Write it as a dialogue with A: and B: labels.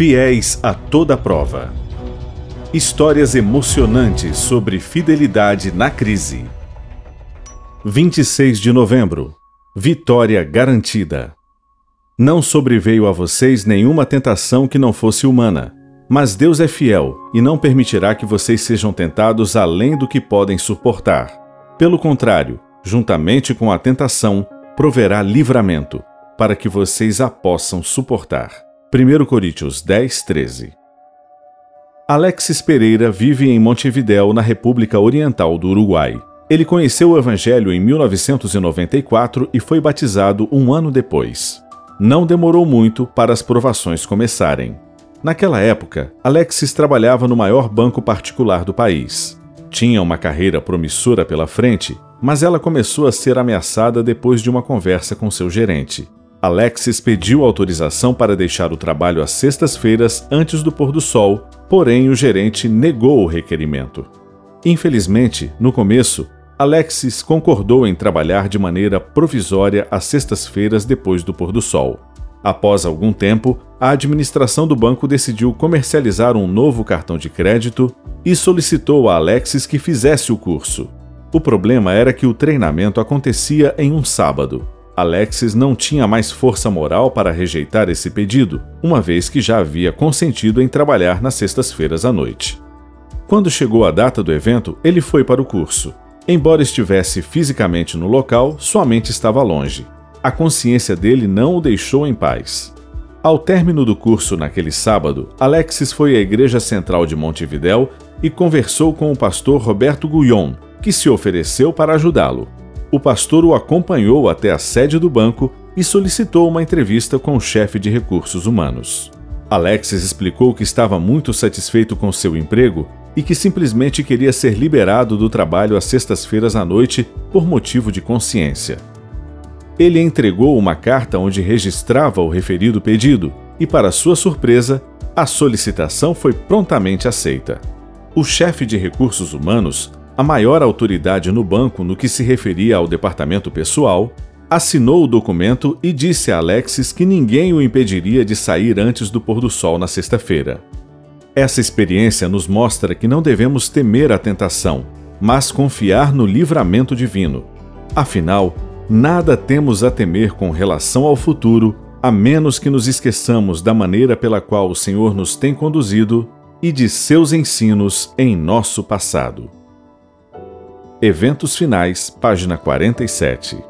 A: Fiéis a toda prova. Histórias emocionantes sobre fidelidade na crise. 26 de novembro. Vitória garantida. Não sobreveio a vocês nenhuma tentação que não fosse humana, mas Deus é fiel e não permitirá que vocês sejam tentados além do que podem suportar. Pelo contrário, juntamente com a tentação, proverá livramento, para que vocês a possam suportar. 1 Coríntios 10, 13 Alexis Pereira vive em Montevidéu, na República Oriental do Uruguai. Ele conheceu o Evangelho em 1994 e foi batizado um ano depois. Não demorou muito para as provações começarem. Naquela época, Alexis trabalhava no maior banco particular do país. Tinha uma carreira promissora pela frente, mas ela começou a ser ameaçada depois de uma conversa com seu gerente. Alexis pediu autorização para deixar o trabalho às sextas-feiras antes do pôr do sol, porém o gerente negou o requerimento. Infelizmente, no começo, Alexis concordou em trabalhar de maneira provisória às sextas-feiras depois do pôr do sol. Após algum tempo, a administração do banco decidiu comercializar um novo cartão de crédito e solicitou a Alexis que fizesse o curso. O problema era que o treinamento acontecia em um sábado. Alexis não tinha mais força moral para rejeitar esse pedido, uma vez que já havia consentido em trabalhar nas sextas-feiras à noite. Quando chegou a data do evento, ele foi para o curso. Embora estivesse fisicamente no local, sua mente estava longe. A consciência dele não o deixou em paz. Ao término do curso naquele sábado, Alexis foi à Igreja Central de Montevidéu e conversou com o pastor Roberto Guyon, que se ofereceu para ajudá-lo o pastor o acompanhou até a sede do banco e solicitou uma entrevista com o chefe de recursos humanos. Alexis explicou que estava muito satisfeito com seu emprego e que simplesmente queria ser liberado do trabalho às sextas-feiras à noite por motivo de consciência. Ele entregou uma carta onde registrava o referido pedido e, para sua surpresa, a solicitação foi prontamente aceita. O chefe de recursos humanos a maior autoridade no banco no que se referia ao departamento pessoal, assinou o documento e disse a Alexis que ninguém o impediria de sair antes do pôr do sol na sexta-feira. Essa experiência nos mostra que não devemos temer a tentação, mas confiar no livramento divino. Afinal, nada temos a temer com relação ao futuro, a menos que nos esqueçamos da maneira pela qual o Senhor nos tem conduzido e de seus ensinos em nosso passado. Eventos finais, página 47.